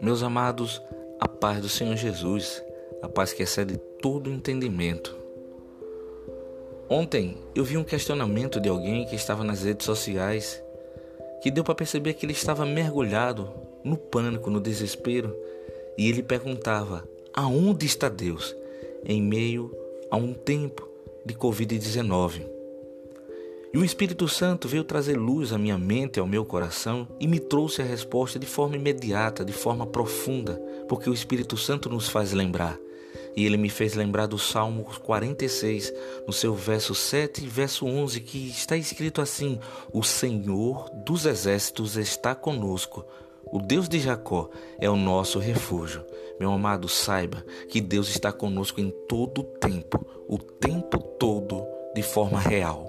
Meus amados, a paz do Senhor Jesus, a paz que excede todo entendimento. Ontem eu vi um questionamento de alguém que estava nas redes sociais que deu para perceber que ele estava mergulhado no pânico, no desespero, e ele perguntava: aonde está Deus em meio a um tempo de Covid-19? E o Espírito Santo veio trazer luz à minha mente e ao meu coração e me trouxe a resposta de forma imediata, de forma profunda, porque o Espírito Santo nos faz lembrar. E ele me fez lembrar do Salmo 46, no seu verso 7 e verso 11, que está escrito assim: O Senhor dos exércitos está conosco. O Deus de Jacó é o nosso refúgio. Meu amado, saiba que Deus está conosco em todo o tempo, o tempo todo, de forma real.